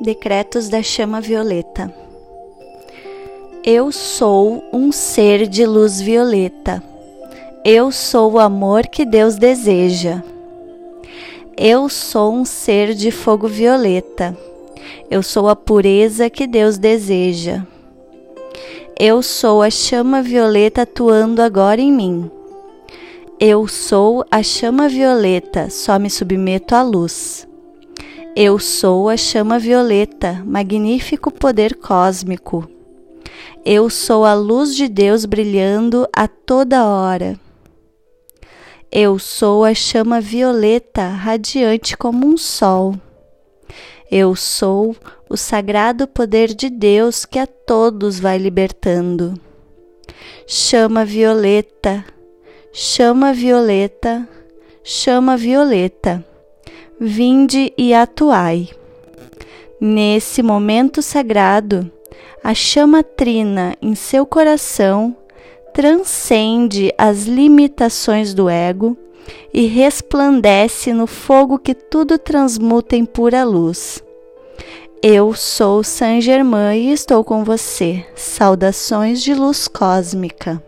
Decretos da Chama Violeta. Eu sou um ser de luz violeta. Eu sou o amor que Deus deseja. Eu sou um ser de fogo violeta. Eu sou a pureza que Deus deseja. Eu sou a chama violeta atuando agora em mim. Eu sou a chama violeta, só me submeto à luz. Eu sou a chama violeta, magnífico poder cósmico. Eu sou a luz de Deus brilhando a toda hora. Eu sou a chama violeta, radiante como um sol. Eu sou o sagrado poder de Deus que a todos vai libertando. Chama violeta, chama violeta, chama violeta vinde e atuai. Nesse momento sagrado, a chama trina em seu coração transcende as limitações do ego e resplandece no fogo que tudo transmuta em pura luz. Eu sou Saint Germain e estou com você. Saudações de luz cósmica.